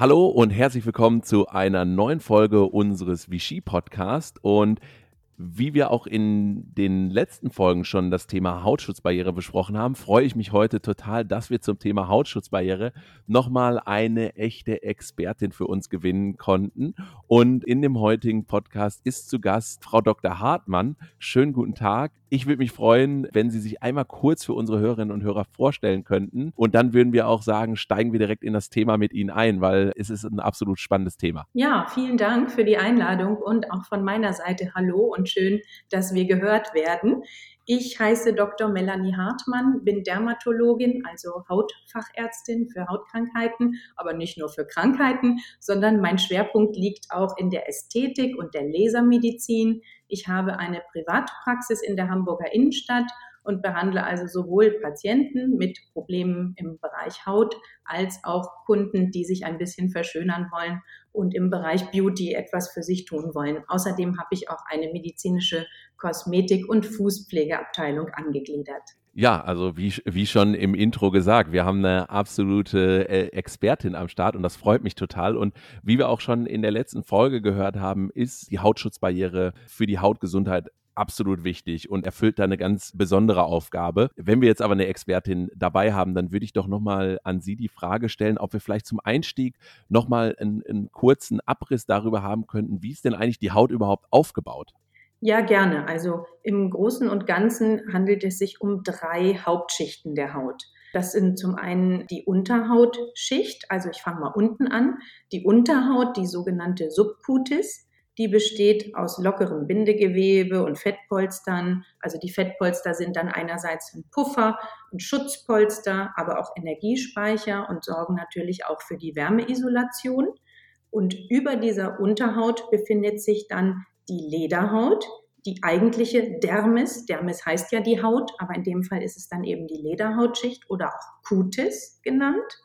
Hallo und herzlich willkommen zu einer neuen Folge unseres Vichy Podcast und wie wir auch in den letzten Folgen schon das Thema Hautschutzbarriere besprochen haben, freue ich mich heute total, dass wir zum Thema Hautschutzbarriere nochmal eine echte Expertin für uns gewinnen konnten. Und in dem heutigen Podcast ist zu Gast Frau Dr. Hartmann. Schönen guten Tag. Ich würde mich freuen, wenn Sie sich einmal kurz für unsere Hörerinnen und Hörer vorstellen könnten. Und dann würden wir auch sagen, steigen wir direkt in das Thema mit Ihnen ein, weil es ist ein absolut spannendes Thema. Ja, vielen Dank für die Einladung und auch von meiner Seite Hallo und schön, dass wir gehört werden. Ich heiße Dr. Melanie Hartmann, bin Dermatologin, also Hautfachärztin für Hautkrankheiten, aber nicht nur für Krankheiten, sondern mein Schwerpunkt liegt auch in der Ästhetik und der Lasermedizin. Ich habe eine Privatpraxis in der Hamburger Innenstadt und behandle also sowohl Patienten mit Problemen im Bereich Haut als auch Kunden, die sich ein bisschen verschönern wollen und im Bereich Beauty etwas für sich tun wollen. Außerdem habe ich auch eine medizinische Kosmetik- und Fußpflegeabteilung angegliedert. Ja, also wie, wie schon im Intro gesagt, wir haben eine absolute äh, Expertin am Start und das freut mich total. Und wie wir auch schon in der letzten Folge gehört haben, ist die Hautschutzbarriere für die Hautgesundheit absolut wichtig und erfüllt da eine ganz besondere Aufgabe. Wenn wir jetzt aber eine Expertin dabei haben, dann würde ich doch nochmal an Sie die Frage stellen, ob wir vielleicht zum Einstieg nochmal einen, einen kurzen Abriss darüber haben könnten, wie ist denn eigentlich die Haut überhaupt aufgebaut? Ja, gerne. Also im Großen und Ganzen handelt es sich um drei Hauptschichten der Haut. Das sind zum einen die Unterhautschicht, also ich fange mal unten an, die Unterhaut, die sogenannte Subcutis. Die besteht aus lockerem Bindegewebe und Fettpolstern. Also die Fettpolster sind dann einerseits ein Puffer, ein Schutzpolster, aber auch Energiespeicher und sorgen natürlich auch für die Wärmeisolation. Und über dieser Unterhaut befindet sich dann die Lederhaut, die eigentliche Dermis. Dermis heißt ja die Haut, aber in dem Fall ist es dann eben die Lederhautschicht oder auch Cutis genannt.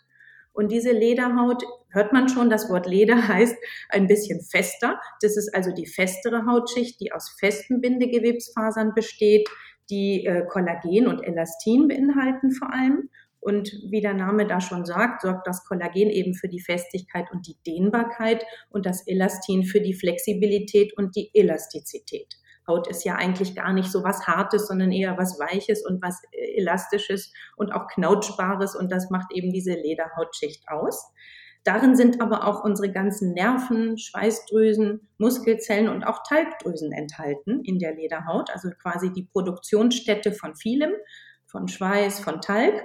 Und diese Lederhaut, hört man schon, das Wort Leder heißt ein bisschen fester. Das ist also die festere Hautschicht, die aus festen Bindegewebsfasern besteht, die äh, Kollagen und Elastin beinhalten vor allem. Und wie der Name da schon sagt, sorgt das Kollagen eben für die Festigkeit und die Dehnbarkeit und das Elastin für die Flexibilität und die Elastizität. Haut ist ja eigentlich gar nicht so was Hartes, sondern eher was Weiches und was Elastisches und auch Knautschbares und das macht eben diese Lederhautschicht aus. Darin sind aber auch unsere ganzen Nerven, Schweißdrüsen, Muskelzellen und auch Talgdrüsen enthalten in der Lederhaut, also quasi die Produktionsstätte von vielem, von Schweiß, von Talg.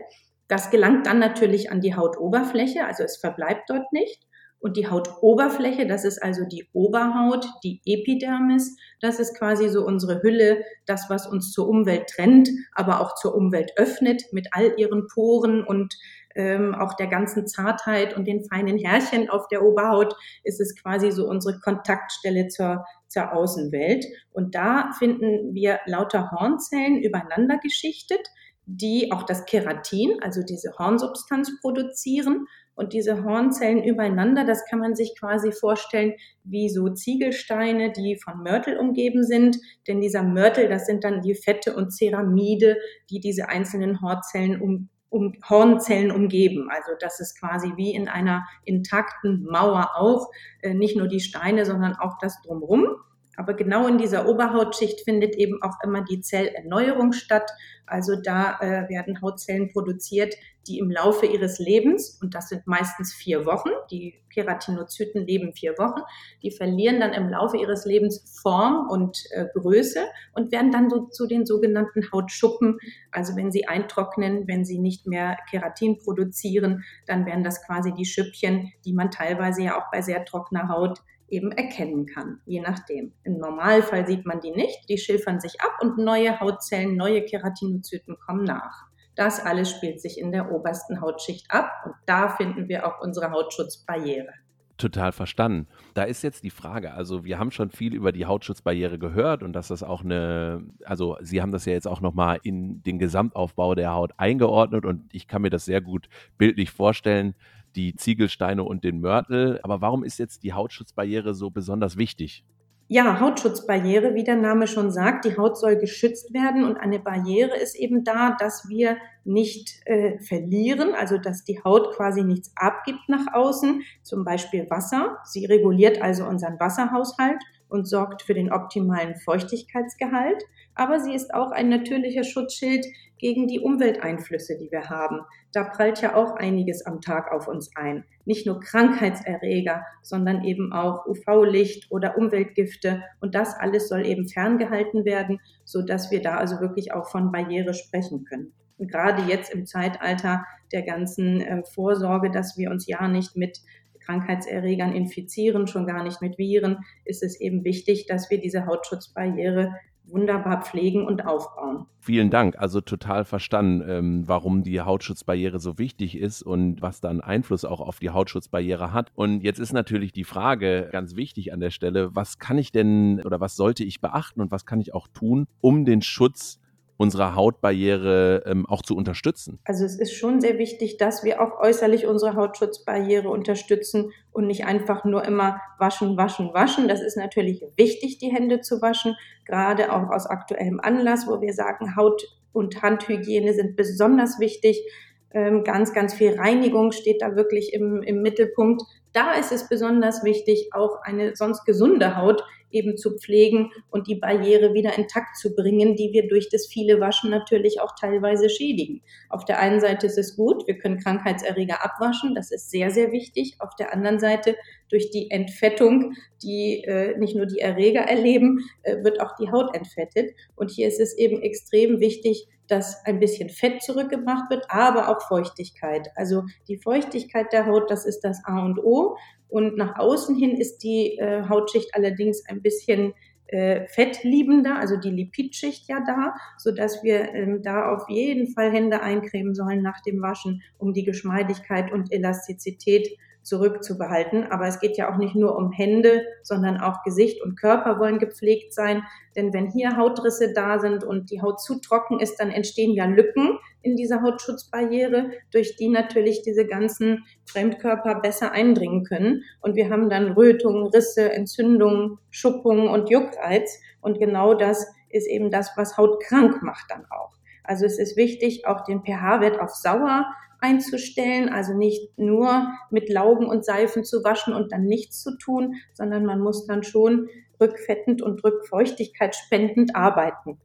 Das gelangt dann natürlich an die Hautoberfläche, also es verbleibt dort nicht. Und die Hautoberfläche, das ist also die Oberhaut, die Epidermis, das ist quasi so unsere Hülle, das, was uns zur Umwelt trennt, aber auch zur Umwelt öffnet mit all ihren Poren und ähm, auch der ganzen Zartheit und den feinen Härchen auf der Oberhaut ist es quasi so unsere Kontaktstelle zur, zur Außenwelt. Und da finden wir lauter Hornzellen übereinander geschichtet, die auch das Keratin, also diese Hornsubstanz produzieren und diese Hornzellen übereinander, das kann man sich quasi vorstellen wie so Ziegelsteine, die von Mörtel umgeben sind. Denn dieser Mörtel, das sind dann die Fette und Ceramide, die diese einzelnen Hornzellen um, um, Hornzellen umgeben. Also das ist quasi wie in einer intakten Mauer auch, äh, nicht nur die Steine, sondern auch das drumrum. Aber genau in dieser Oberhautschicht findet eben auch immer die Zellerneuerung statt. Also da äh, werden Hautzellen produziert, die im Laufe ihres Lebens, und das sind meistens vier Wochen, die Keratinozyten leben vier Wochen, die verlieren dann im Laufe ihres Lebens Form und äh, Größe und werden dann so zu den sogenannten Hautschuppen. Also wenn sie eintrocknen, wenn sie nicht mehr Keratin produzieren, dann werden das quasi die Schüppchen, die man teilweise ja auch bei sehr trockener Haut eben erkennen kann, je nachdem. Im Normalfall sieht man die nicht, die schilfern sich ab und neue Hautzellen, neue Keratinozyten kommen nach. Das alles spielt sich in der obersten Hautschicht ab und da finden wir auch unsere Hautschutzbarriere. Total verstanden. Da ist jetzt die Frage, also wir haben schon viel über die Hautschutzbarriere gehört und dass das auch eine, also Sie haben das ja jetzt auch nochmal in den Gesamtaufbau der Haut eingeordnet und ich kann mir das sehr gut bildlich vorstellen, die Ziegelsteine und den Mörtel. Aber warum ist jetzt die Hautschutzbarriere so besonders wichtig? Ja, Hautschutzbarriere, wie der Name schon sagt, die Haut soll geschützt werden und eine Barriere ist eben da, dass wir nicht äh, verlieren, also dass die Haut quasi nichts abgibt nach außen, zum Beispiel Wasser. Sie reguliert also unseren Wasserhaushalt und sorgt für den optimalen Feuchtigkeitsgehalt, aber sie ist auch ein natürlicher Schutzschild gegen die Umwelteinflüsse, die wir haben. Da prallt ja auch einiges am Tag auf uns ein. Nicht nur Krankheitserreger, sondern eben auch UV-Licht oder Umweltgifte. Und das alles soll eben ferngehalten werden, so dass wir da also wirklich auch von Barriere sprechen können. Und gerade jetzt im Zeitalter der ganzen äh, Vorsorge, dass wir uns ja nicht mit Krankheitserregern infizieren, schon gar nicht mit Viren, ist es eben wichtig, dass wir diese Hautschutzbarriere wunderbar pflegen und aufbauen. Vielen Dank. Also total verstanden, ähm, warum die Hautschutzbarriere so wichtig ist und was dann Einfluss auch auf die Hautschutzbarriere hat. Und jetzt ist natürlich die Frage ganz wichtig an der Stelle, was kann ich denn oder was sollte ich beachten und was kann ich auch tun, um den Schutz unserer Hautbarriere ähm, auch zu unterstützen? Also es ist schon sehr wichtig, dass wir auch äußerlich unsere Hautschutzbarriere unterstützen und nicht einfach nur immer waschen, waschen, waschen. Das ist natürlich wichtig, die Hände zu waschen, gerade auch aus aktuellem Anlass, wo wir sagen, Haut- und Handhygiene sind besonders wichtig. Ähm, ganz, ganz viel Reinigung steht da wirklich im, im Mittelpunkt. Da ist es besonders wichtig, auch eine sonst gesunde Haut eben zu pflegen und die Barriere wieder intakt zu bringen, die wir durch das viele Waschen natürlich auch teilweise schädigen. Auf der einen Seite ist es gut, wir können Krankheitserreger abwaschen, das ist sehr, sehr wichtig. Auf der anderen Seite durch die Entfettung, die äh, nicht nur die Erreger erleben, äh, wird auch die Haut entfettet. Und hier ist es eben extrem wichtig, dass ein bisschen Fett zurückgebracht wird, aber auch Feuchtigkeit. Also die Feuchtigkeit der Haut, das ist das A und O. Und nach außen hin ist die äh, Hautschicht allerdings ein bisschen äh, fettliebender, also die Lipidschicht ja da, so dass wir ähm, da auf jeden Fall Hände eincremen sollen nach dem Waschen, um die Geschmeidigkeit und Elastizität zurückzubehalten. Aber es geht ja auch nicht nur um Hände, sondern auch Gesicht und Körper wollen gepflegt sein. Denn wenn hier Hautrisse da sind und die Haut zu trocken ist, dann entstehen ja Lücken in dieser Hautschutzbarriere, durch die natürlich diese ganzen Fremdkörper besser eindringen können. Und wir haben dann Rötungen, Risse, Entzündungen, Schuppungen und Juckreiz. Und genau das ist eben das, was Haut krank macht dann auch. Also es ist wichtig, auch den pH-Wert auf sauer einzustellen, also nicht nur mit Laugen und Seifen zu waschen und dann nichts zu tun, sondern man muss dann schon rückfettend und rückfeuchtigkeitsspendend arbeiten.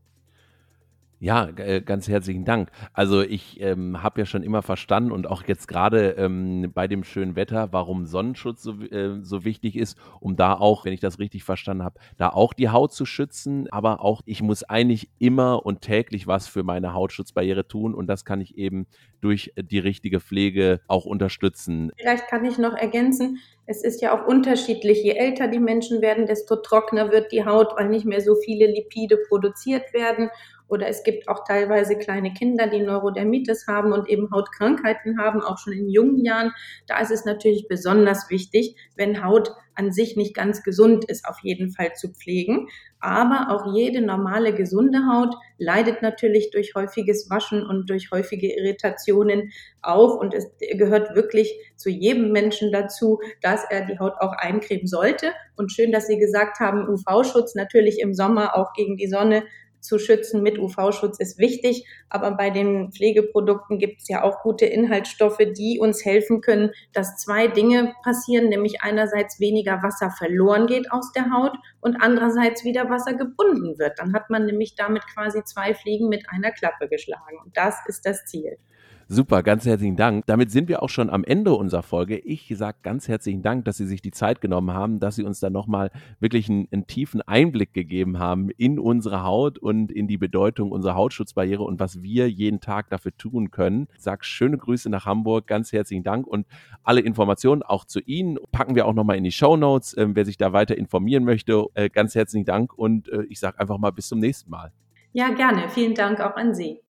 Ja, äh, ganz herzlichen Dank. Also ich ähm, habe ja schon immer verstanden und auch jetzt gerade ähm, bei dem schönen Wetter, warum Sonnenschutz so, äh, so wichtig ist, um da auch, wenn ich das richtig verstanden habe, da auch die Haut zu schützen. Aber auch ich muss eigentlich immer und täglich was für meine Hautschutzbarriere tun und das kann ich eben durch die richtige Pflege auch unterstützen. Vielleicht kann ich noch ergänzen, es ist ja auch unterschiedlich. Je älter die Menschen werden, desto trockener wird die Haut, weil nicht mehr so viele Lipide produziert werden. Oder es gibt auch teilweise kleine Kinder, die Neurodermitis haben und eben Hautkrankheiten haben, auch schon in jungen Jahren. Da ist es natürlich besonders wichtig, wenn Haut an sich nicht ganz gesund ist, auf jeden Fall zu pflegen. Aber auch jede normale, gesunde Haut leidet natürlich durch häufiges Waschen und durch häufige Irritationen auch. Und es gehört wirklich zu jedem Menschen dazu, dass er die Haut auch eincremen sollte. Und schön, dass Sie gesagt haben, UV-Schutz natürlich im Sommer auch gegen die Sonne zu schützen mit UV-Schutz ist wichtig. Aber bei den Pflegeprodukten gibt es ja auch gute Inhaltsstoffe, die uns helfen können, dass zwei Dinge passieren, nämlich einerseits weniger Wasser verloren geht aus der Haut und andererseits wieder Wasser gebunden wird. Dann hat man nämlich damit quasi zwei Fliegen mit einer Klappe geschlagen. Und das ist das Ziel. Super, ganz herzlichen Dank. Damit sind wir auch schon am Ende unserer Folge. Ich sage ganz herzlichen Dank, dass Sie sich die Zeit genommen haben, dass Sie uns da nochmal wirklich einen, einen, tiefen Einblick gegeben haben in unsere Haut und in die Bedeutung unserer Hautschutzbarriere und was wir jeden Tag dafür tun können. Ich sage schöne Grüße nach Hamburg, ganz herzlichen Dank und alle Informationen auch zu Ihnen packen wir auch nochmal in die Show Notes. Äh, wer sich da weiter informieren möchte, äh, ganz herzlichen Dank und äh, ich sage einfach mal bis zum nächsten Mal. Ja, gerne. Vielen Dank auch an Sie.